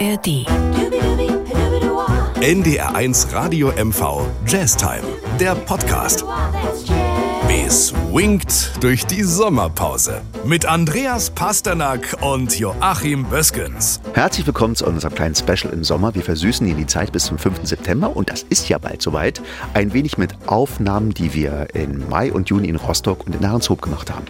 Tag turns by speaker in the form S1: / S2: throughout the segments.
S1: ARD.
S2: NDR1 Radio MV Jazztime, der Podcast. Swingt durch die Sommerpause mit Andreas Pasternak und Joachim Böskens.
S3: Herzlich willkommen zu unserem kleinen Special im Sommer. Wir versüßen Ihnen die Zeit bis zum 5. September und das ist ja bald soweit. Ein wenig mit Aufnahmen, die wir im Mai und Juni in Rostock und in Ahrenshoop gemacht haben.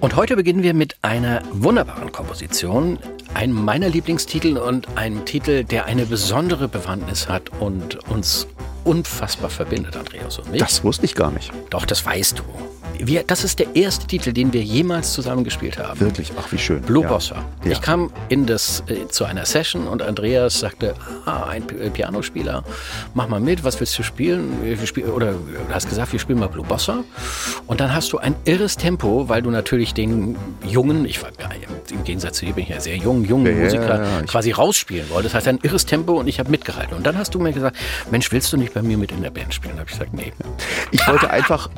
S4: Und heute beginnen wir mit einer wunderbaren Komposition, einem meiner Lieblingstitel und einem Titel, der eine besondere Bewandtnis hat und uns unfassbar verbindet, Andreas und mich.
S3: Das wusste ich gar nicht.
S4: Doch, das weißt du. Wir, das ist der erste Titel, den wir jemals zusammen gespielt haben.
S3: Wirklich? Ach, wie schön.
S4: Blue ja. Bossa. Ja. Ich kam in das, äh, zu einer Session und Andreas sagte, ah, ein äh, Pianospieler, mach mal mit, was willst du spielen? Wir spielen oder du hast gesagt, wir spielen mal Blue Bossa. Und dann hast du ein irres Tempo, weil du natürlich den jungen, ich war ja, im Gegensatz zu dir bin ich ja sehr jung, jungen Musiker quasi rausspielen wolltest. Das heißt, ein irres Tempo und ich habe mitgehalten. Und dann hast du mir gesagt, Mensch, willst du nicht bei mir mit in der Band spielen? Da habe ich gesagt, nee.
S3: Ich wollte einfach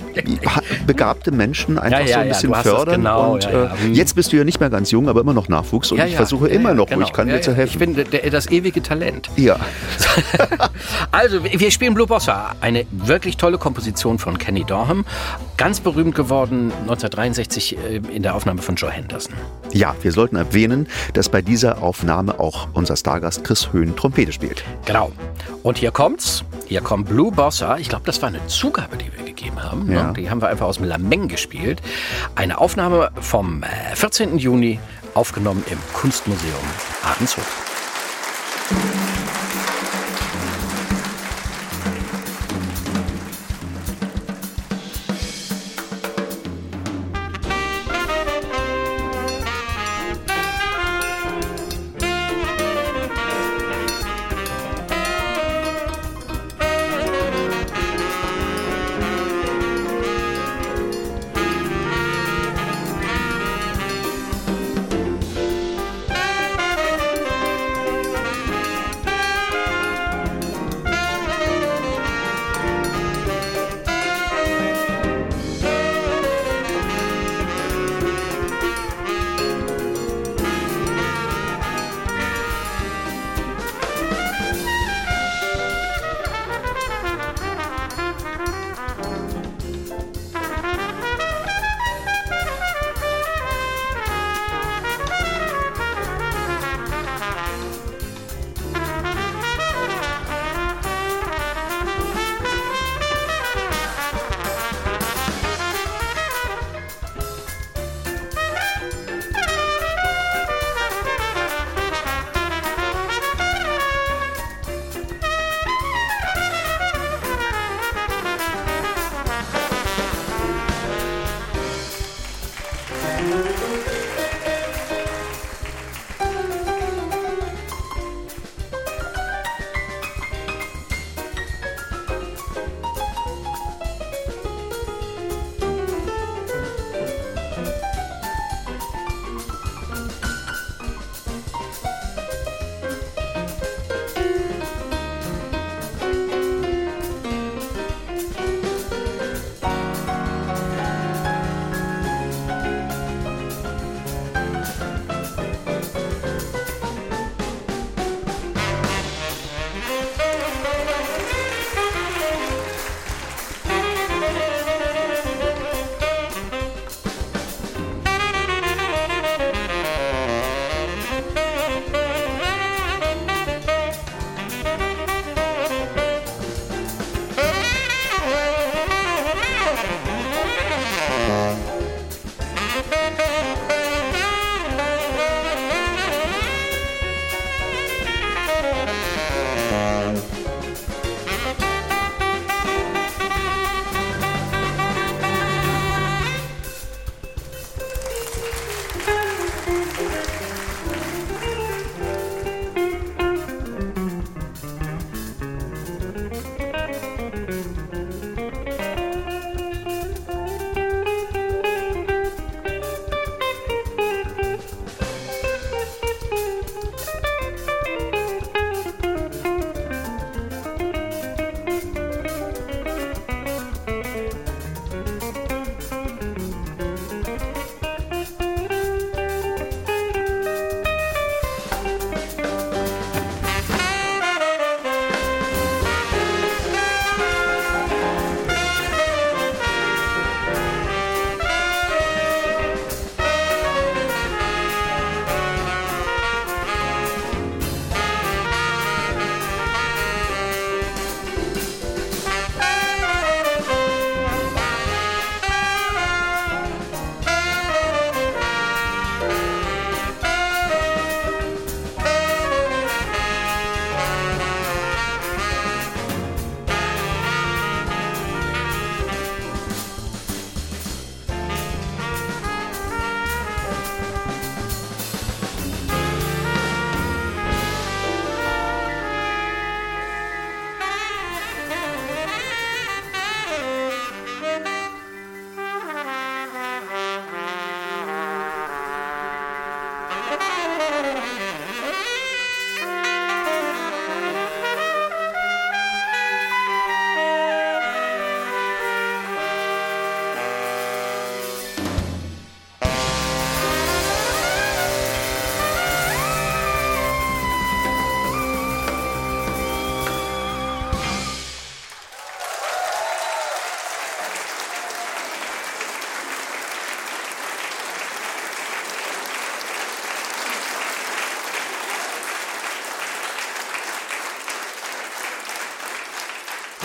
S3: begabte Menschen einfach so ein bisschen fördern. Genau, und äh, jetzt bist du ja nicht mehr ganz jung, aber immer noch Nachwuchs. Und ich versuche immer noch, genau. wo ich kann, dir zu helfen.
S4: Ich bin der, das ewige Talent.
S3: Ja.
S4: also, wir spielen Blue Bossa. Eine wirklich tolle Komposition von Kenny Dorham. Ganz berühmt geworden 1963 äh, in der Aufnahme von Joe Henderson.
S3: Ja, wir sollten erwähnen, dass bei dieser Aufnahme auch unser Stargast Chris Höhn Trompete spielt.
S4: Genau. Und hier kommt's. Hier kommt Blue Bossa. Ich glaube, das war eine Zugabe, die wir gegeben haben. Ne? Ja. Die haben wir einfach aus dem Lameng gespielt. Eine Aufnahme vom 14. Äh, Juni, aufgenommen im Kunstmuseum Ahrenshof.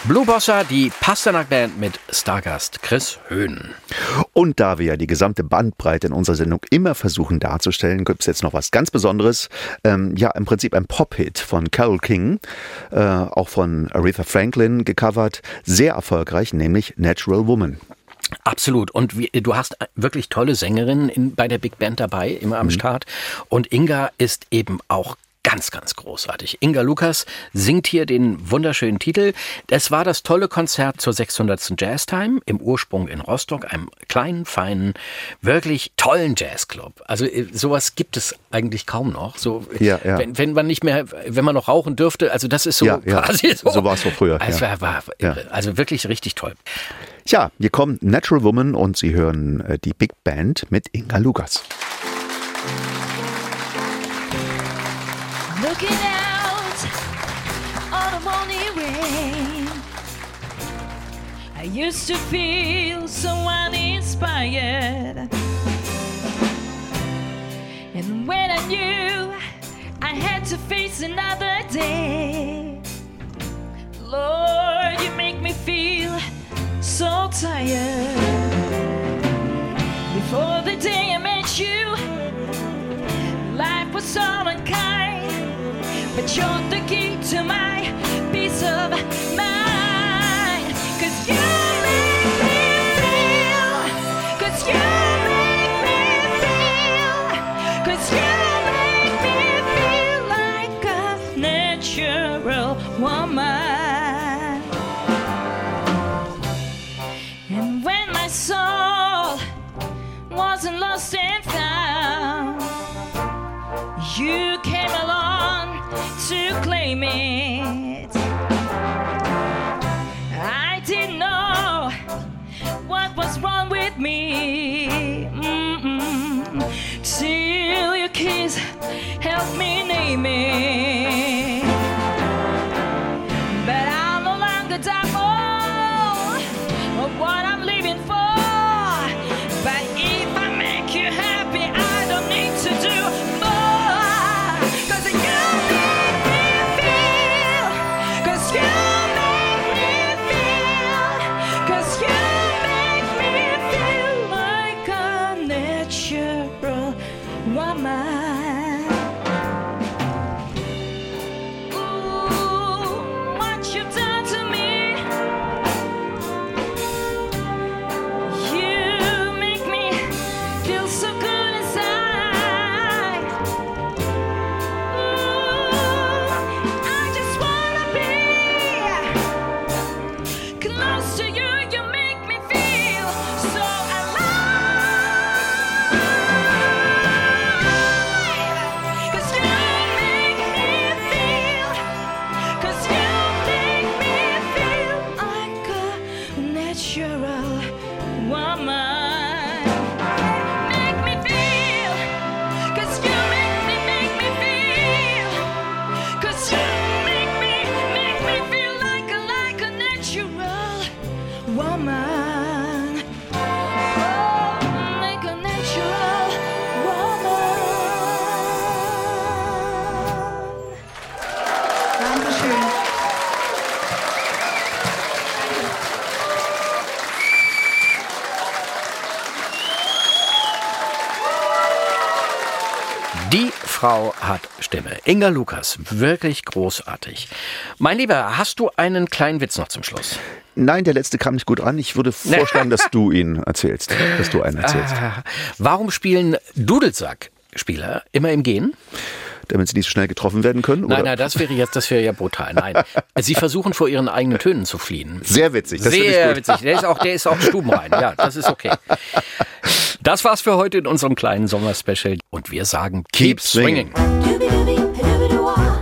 S4: Blue Bossa, die Pasternak Band mit Stargast Chris Höhn.
S5: Und da wir ja die gesamte Bandbreite in unserer Sendung immer versuchen darzustellen, gibt es jetzt noch was ganz Besonderes. Ähm, ja, im Prinzip ein Pop-Hit von Carole King, äh, auch von Aretha Franklin gecovert. Sehr erfolgreich, nämlich Natural Woman.
S4: Absolut. Und wie, du hast wirklich tolle Sängerinnen in, bei der Big Band dabei, immer am mhm. Start. Und Inga ist eben auch ganz, ganz großartig. Inga Lukas singt hier den wunderschönen Titel. Es war das tolle Konzert zur 600. Jazztime im Ursprung in Rostock, einem kleinen, feinen, wirklich tollen Jazzclub. Also äh, sowas gibt es eigentlich kaum noch. So, ja, ja. Wenn, wenn man nicht mehr, wenn man noch rauchen dürfte, also das ist so ja, quasi so.
S5: So war es
S4: so
S5: früher.
S4: Also, war, war, also wirklich richtig toll.
S5: Tja, hier kommt Natural Woman und Sie hören äh, die Big Band mit Inga Lukas. Looking out on a morning rain. I used to feel so uninspired. And when I knew I had to face another day, Lord, you make me feel so tired. Before the day I met you, life was so unkind you're the key to my helped me name it. woman.
S4: Frau hat Stimme. Inga Lukas, wirklich großartig. Mein Lieber, hast du einen kleinen Witz noch zum Schluss?
S5: Nein, der letzte kam nicht gut an. Ich würde vorschlagen, dass du ihn erzählst, dass du einen erzählst. Ah,
S4: warum spielen Dudelsack-Spieler immer im Gehen?
S5: Damit sie nicht so schnell getroffen werden können?
S4: Nein, oder? nein, das wäre jetzt, das wäre ja brutal. Nein, sie versuchen vor ihren eigenen Tönen zu fliehen.
S5: Sehr witzig.
S4: Das Sehr witzig. Der ist auch, der ist auch stubenrein. Ja, das ist okay. Das war's für heute in unserem kleinen Sommerspecial und wir sagen Keep, Keep swinging.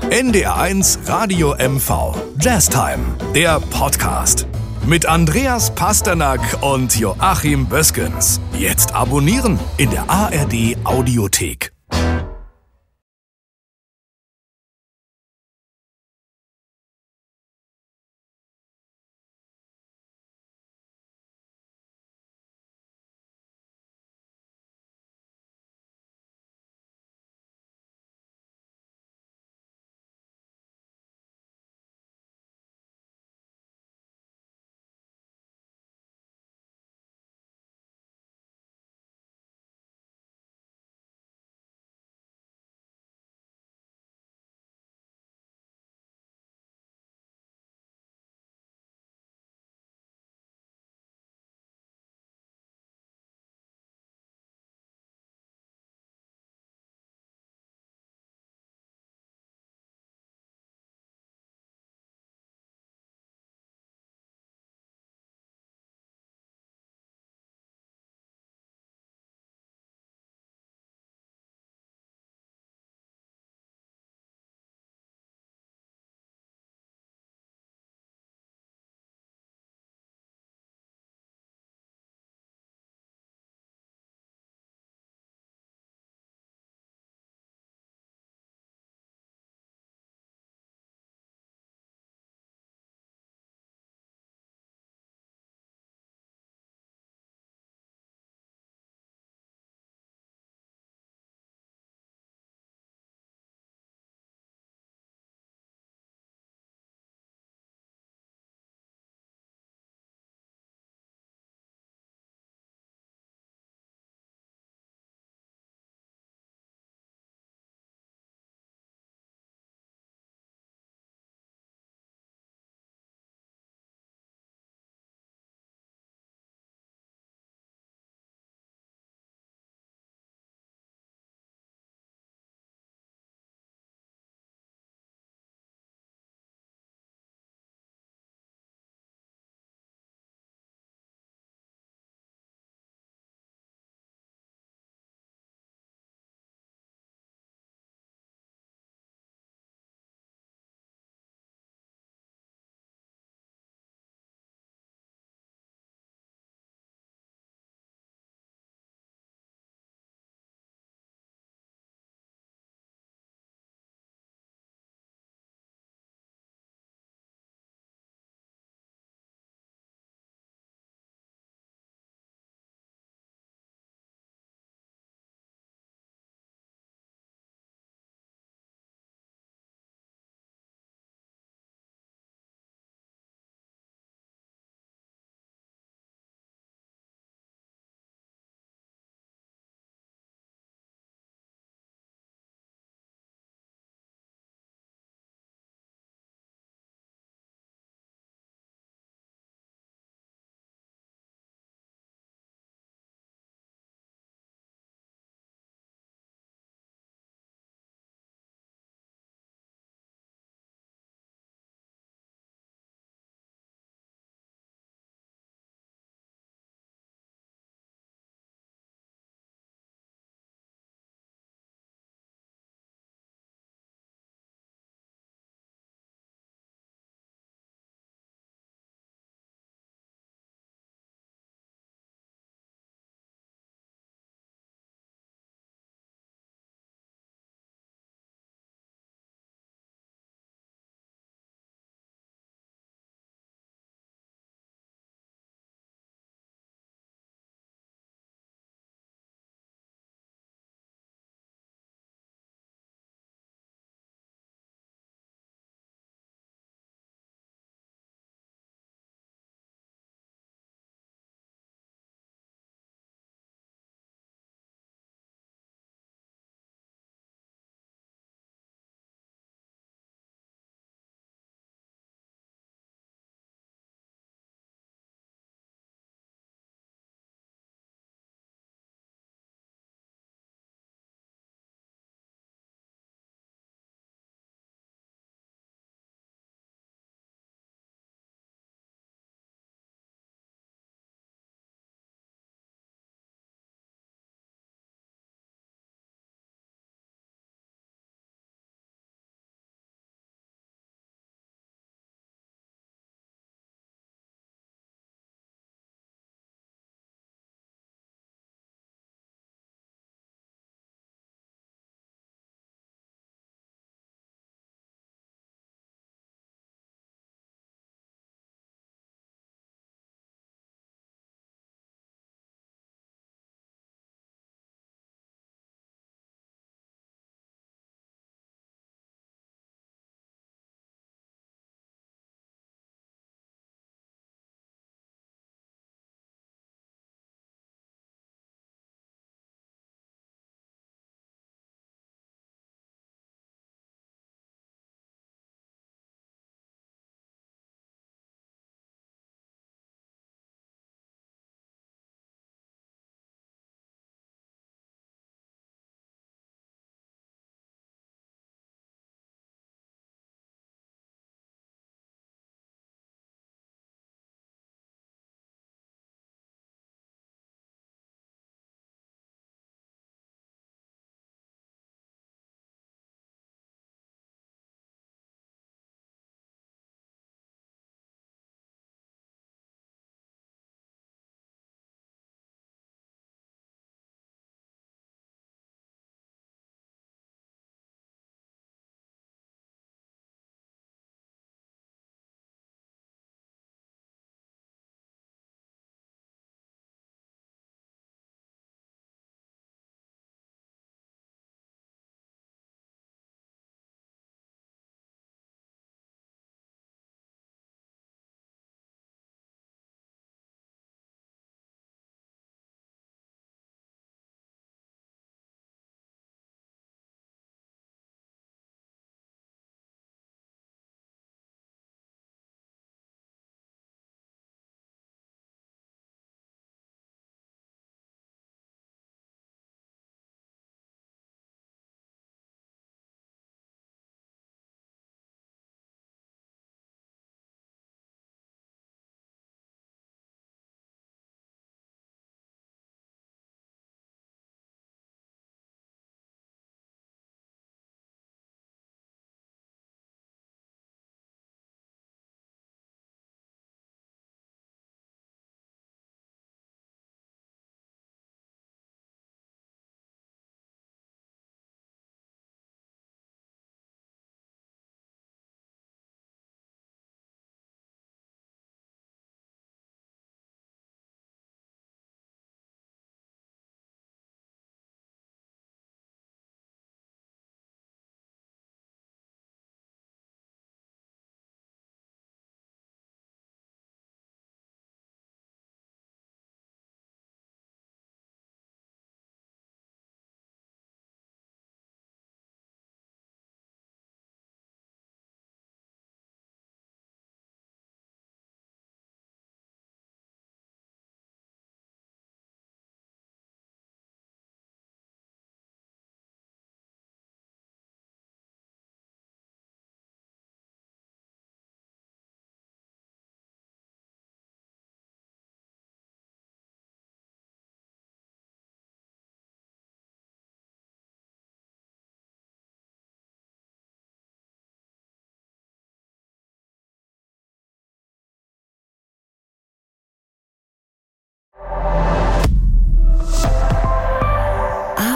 S2: NDR1 Radio MV Jazz Time, der Podcast. Mit Andreas Pasternak und Joachim Böskens. Jetzt abonnieren in der ARD Audiothek.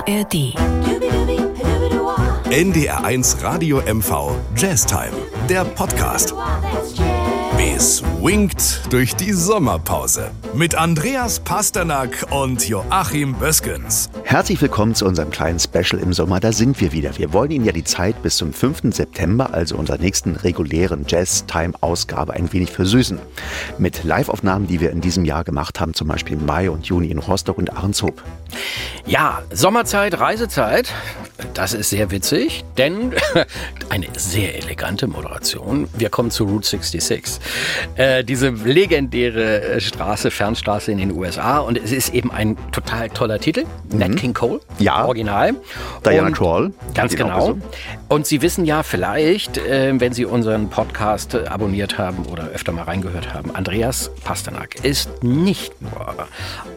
S1: ARD.
S2: NDR1 Radio MV Jazztime, der Podcast. Swingt durch die Sommerpause mit Andreas Pasternak und Joachim Böskens.
S3: Herzlich willkommen zu unserem kleinen Special im Sommer. Da sind wir wieder. Wir wollen Ihnen ja die Zeit bis zum 5. September, also unserer nächsten regulären Jazz-Time-Ausgabe, ein wenig versüßen. Mit Live-Aufnahmen, die wir in diesem Jahr gemacht haben, zum Beispiel im Mai und Juni in Rostock und Ahrenshoop.
S4: Ja, Sommerzeit, Reisezeit. Das ist sehr witzig, denn eine sehr elegante Moderation. Wir kommen zu Route 66. Äh, diese legendäre äh, Straße, Fernstraße in den USA. Und es ist eben ein total toller Titel. Mhm. Nat King Cole.
S3: Ja.
S4: Original.
S3: Diana Kroll.
S4: Ganz genau. Und Sie wissen ja vielleicht, äh, wenn Sie unseren Podcast äh, abonniert haben oder öfter mal reingehört haben, Andreas Pasternak ist nicht nur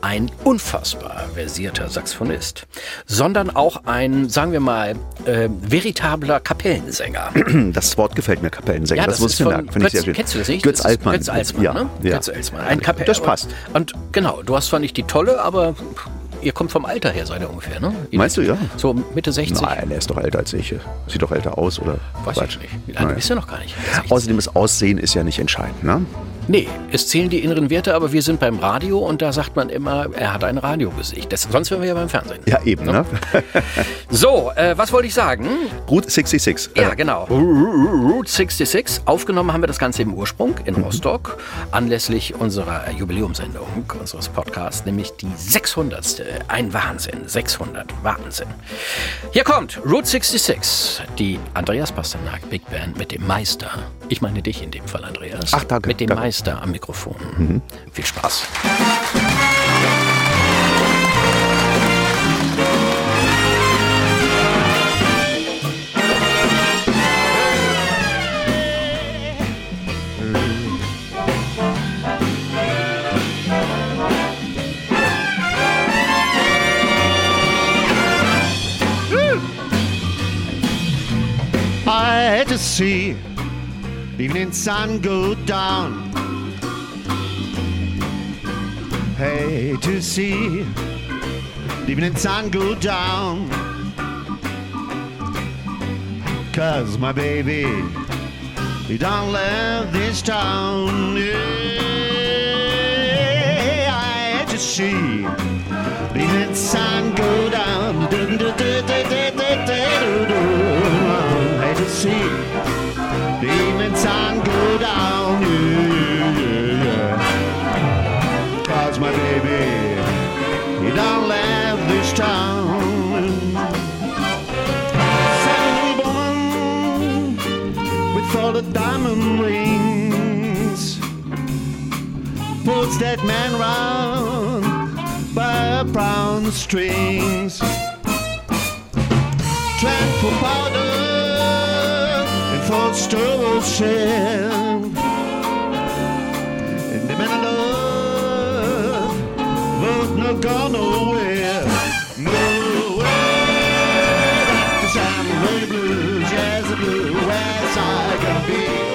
S4: ein unfassbar versierter Saxophonist, sondern auch ein, sagen wir mal, äh, veritabler Kapellensänger.
S3: Das Wort gefällt mir, Kapellensänger.
S4: Ja,
S3: das,
S4: das
S3: wusste ich
S4: von
S3: Finde ich sehr schön.
S4: Kennst du das nicht?
S3: Götz Altmann.
S4: Götz Alsmann,
S3: ja,
S4: ne?
S3: Ja.
S4: Götz Alsmann. Ein Kapell
S3: das passt.
S4: Und, genau, du hast zwar nicht die tolle, aber ihr kommt vom Alter her, seid ihr ungefähr, ne? Ihr
S3: Meinst du, ja?
S4: So Mitte 60?
S3: Nein, er ist doch älter als ich. Sieht doch älter aus, oder?
S4: Weiß
S3: Quatsch.
S4: ich nicht. Wie lange
S3: Naja.
S4: bist du noch gar nicht? 60.
S3: Außerdem das Aussehen ist ja nicht entscheidend, ne?
S4: Nee, es zählen die inneren Werte, aber wir sind beim Radio und da sagt man immer, er hat ein Radiogesicht. Das, sonst wären wir ja beim Fernsehen.
S3: Ja, eben, ne?
S4: So, äh, was wollte ich sagen?
S3: Route 66.
S4: Ja,
S3: Äh,
S4: genau. Route 66. Aufgenommen haben wir das Ganze im Ursprung in Rostock, anlässlich unserer Jubiläumsendung unseres Podcasts, nämlich die 600. Ein Wahnsinn. 600. Wahnsinn. Hier kommt Route 66. Die Andreas Pasternak Big Band mit dem Meister. Ich meine dich in dem Fall, Andreas.
S3: Ach, danke,
S4: Mit dem
S3: danke.
S4: Meister am Mikrofon. Viel Spaß.
S6: I had to see the evening sun go down. Hate to see the evening sun go down. Cause my baby, you don't love this town. Yeah, I to see the evening sun go down. I to see holds that man round by brown strings. Tramp for powder and for sterile shell. And the men love, both no gone nowhere. Nowhere, that's the blue, jazz blue, where's I can be?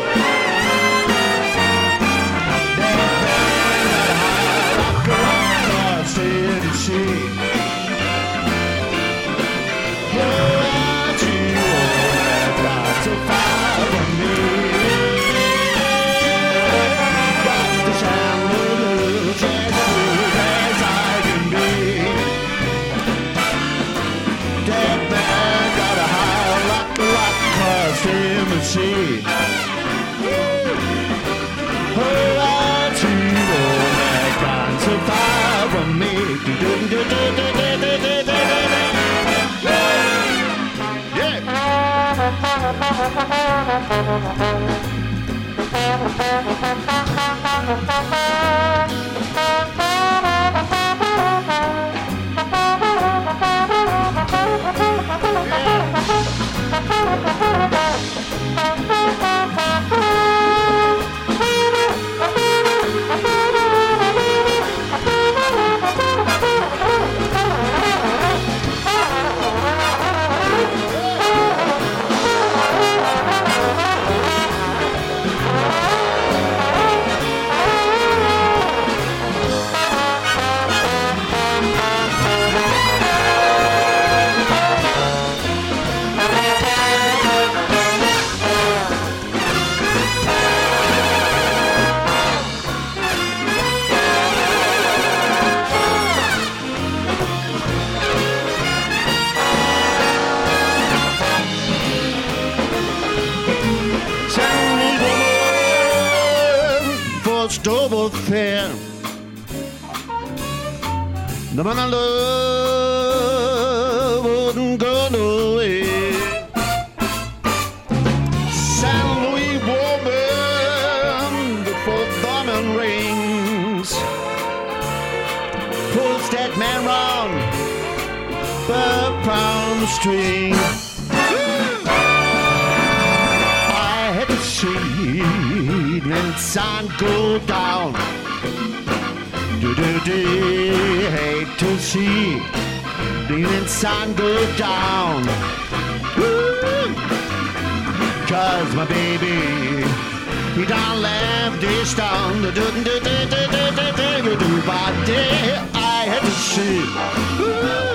S6: Go. Do do do, hate to see the sun go down. Cause my baby, he done left this town. Do do do do do do do do do but I had to see. Woo!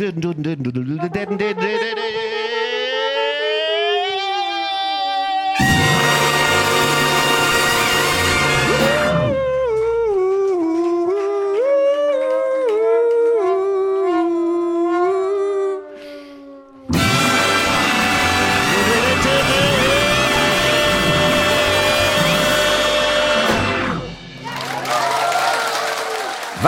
S6: didn't didn't didn't didn't didn't didn't didn't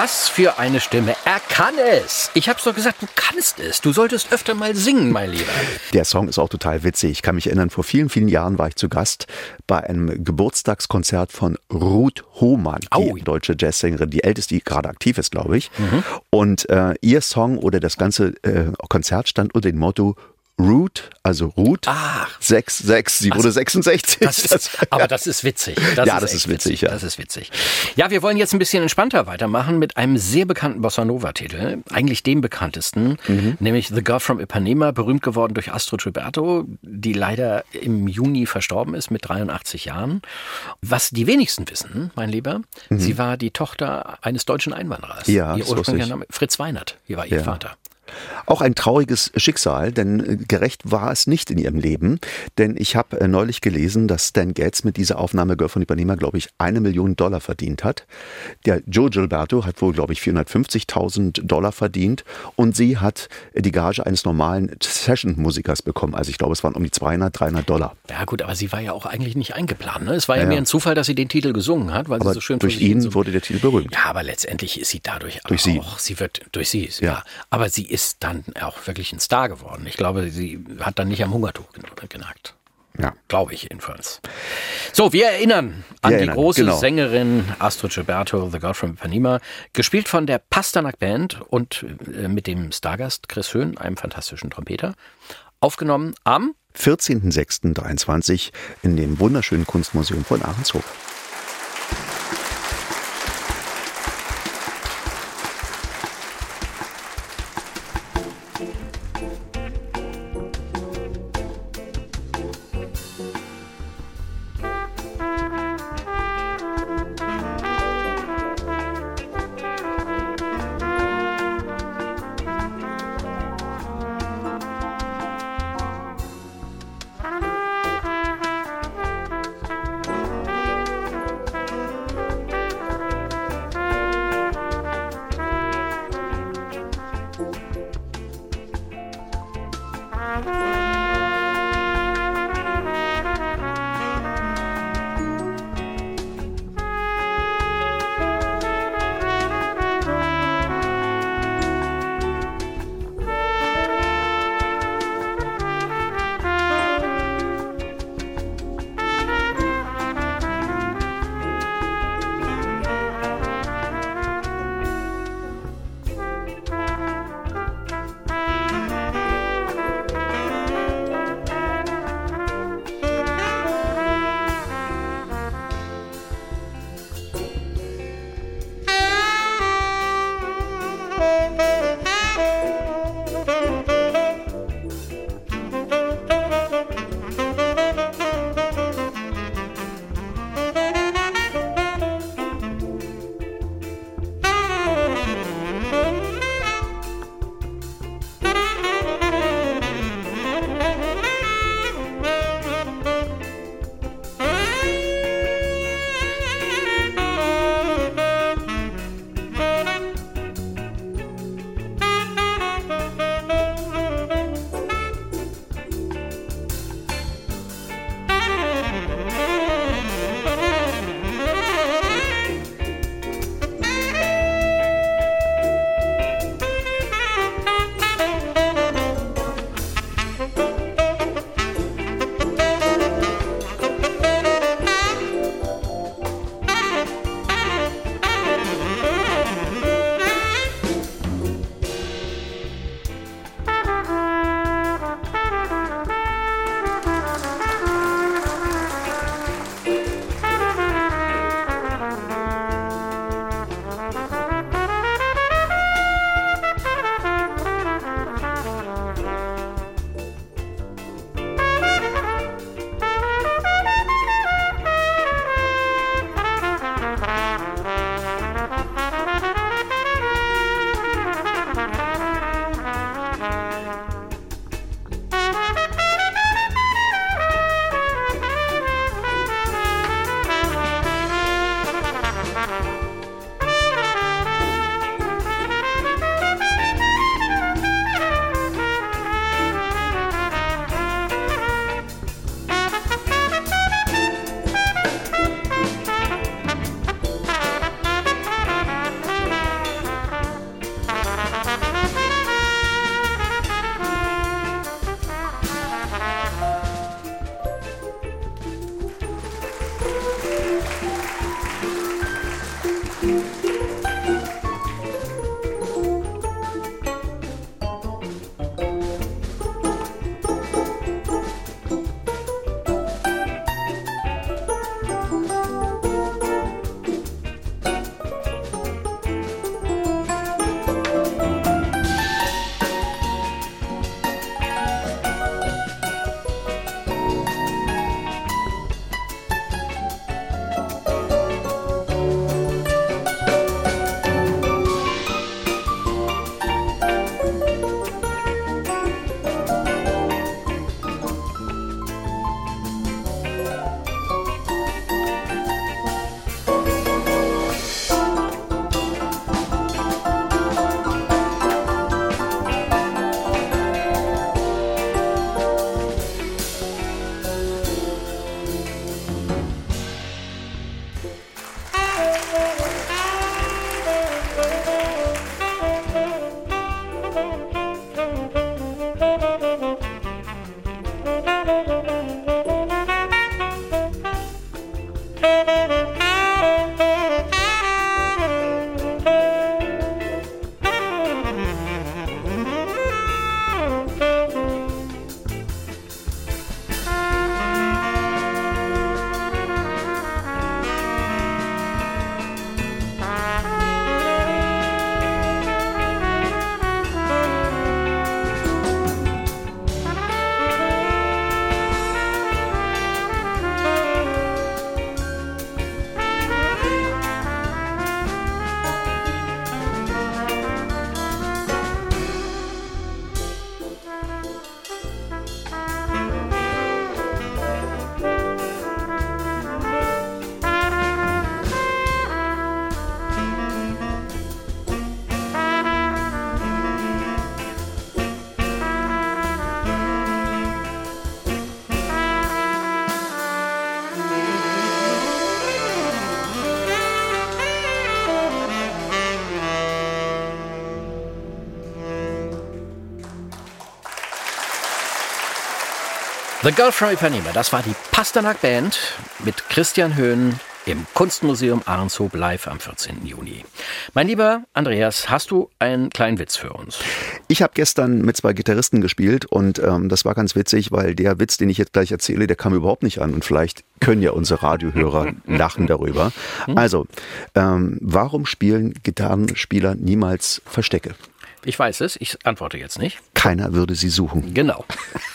S4: Was für eine Stimme. Er kann es. Ich hab's doch gesagt, du kannst es. Du solltest öfter mal singen, mein Lieber.
S3: Der Song ist auch total witzig. Ich kann mich erinnern, vor vielen, vielen Jahren war ich zu Gast bei einem Geburtstagskonzert von Ruth Hohmann,
S4: Au.
S3: die deutsche Jazzsängerin, die älteste, die gerade aktiv ist, glaube ich. Und äh, ihr Song oder das ganze äh, Konzert stand unter dem Motto Root, also Ruth,
S4: Ach.
S3: 66, sie wurde 66.
S4: Das ist, aber das ist witzig. Das
S3: Ja, das
S4: echt
S3: ist witzig, ja.
S4: Das ist witzig. Ja, wir wollen jetzt ein bisschen entspannter weitermachen mit einem sehr bekannten Bossa Nova-Titel. Eigentlich dem bekanntesten,
S3: Mhm.
S4: nämlich The Girl from Ipanema, berühmt geworden durch Astrid Gilberto, die leider im Juni verstorben ist mit 83 Jahren. Was die wenigsten wissen, mein Lieber, sie war die Tochter eines deutschen Einwanderers.
S3: Mhm. Ja,
S4: Ihr
S3: das
S4: ursprünglicher
S3: ich.
S4: Name, Fritz Weinert, hier war ihr
S3: Ja.
S4: Vater.
S3: Auch ein trauriges Schicksal, denn äh, gerecht war es nicht in ihrem Leben. Denn ich habe äh, neulich gelesen, dass Stan Getz mit dieser Aufnahme Girl von Ipanema, glaube ich, eine Million Dollar verdient hat. Der Joe Gilberto hat wohl, glaube ich, 450.000 Dollar verdient und sie hat äh, die Gage eines normalen Session-Musikers bekommen. Also ich glaube, es waren um die 200, 300 Dollar.
S4: Ja gut, aber sie war ja auch eigentlich nicht eingeplant. Ne? Es war ja,
S3: Ja,
S4: mehr ein Zufall, dass sie den Titel gesungen hat, weil
S3: Aber
S4: sie so schön
S3: durch ihn wurde der Titel berühmt.
S4: Ja, aber letztendlich ist sie dadurch
S3: Durch sie.
S4: auch, sie wird durch sie, ja.
S3: Ja.
S4: Aber sie ist dann auch wirklich ein Star geworden. Ich glaube, sie hat dann nicht am Hungertuch gen- genagt.
S3: Ja.
S4: Glaube ich jedenfalls. So, wir erinnern an
S3: Wir
S4: die
S3: erinnern,
S4: große
S3: genau.
S4: Sängerin Astrid Gilberto, The Girl from Ipanema, gespielt von der Pasternak Band und äh, mit dem Stargast Chris Höhn, einem fantastischen Trompeter. Aufgenommen am
S3: 14.06.23 in dem wunderschönen Kunstmuseum von Ahrenshof.
S4: The Girl from Ipanema, das war die Pasternak Band mit Christian Höhn im Kunstmuseum Ahrenshoop live am 14. Juni. Mein lieber Andreas, hast du einen kleinen Witz für uns?
S3: Ich habe gestern mit zwei Gitarristen gespielt und ähm, das war ganz witzig, weil der Witz, den ich jetzt gleich erzähle, der kam überhaupt nicht an und vielleicht können ja unsere Radiohörer lachen darüber. Also, ähm, warum spielen Gitarrenspieler niemals Verstecke?
S4: Ich weiß es, ich antworte jetzt nicht.
S3: Keiner würde sie suchen.
S4: Genau.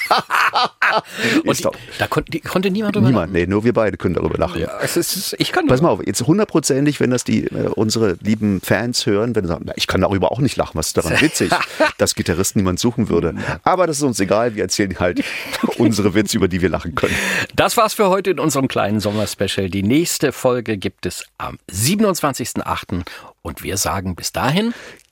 S4: Und die, da kon, die, konnte niemand drüber
S3: Niemand, nee, nur wir beide können darüber lachen.
S4: Ja, es ist, ich kann
S3: Pass mal auf, jetzt hundertprozentig, wenn das die äh, unsere lieben Fans hören, wenn sie sagen, na, ich kann darüber auch nicht lachen, was ist daran witzig, dass Gitarristen niemand suchen würde. Aber das ist uns egal, wir erzählen halt unsere Witze, über die wir lachen können.
S4: Das war's für heute in unserem kleinen Sommerspecial. Die nächste Folge gibt es am 27.08. Und wir sagen bis dahin,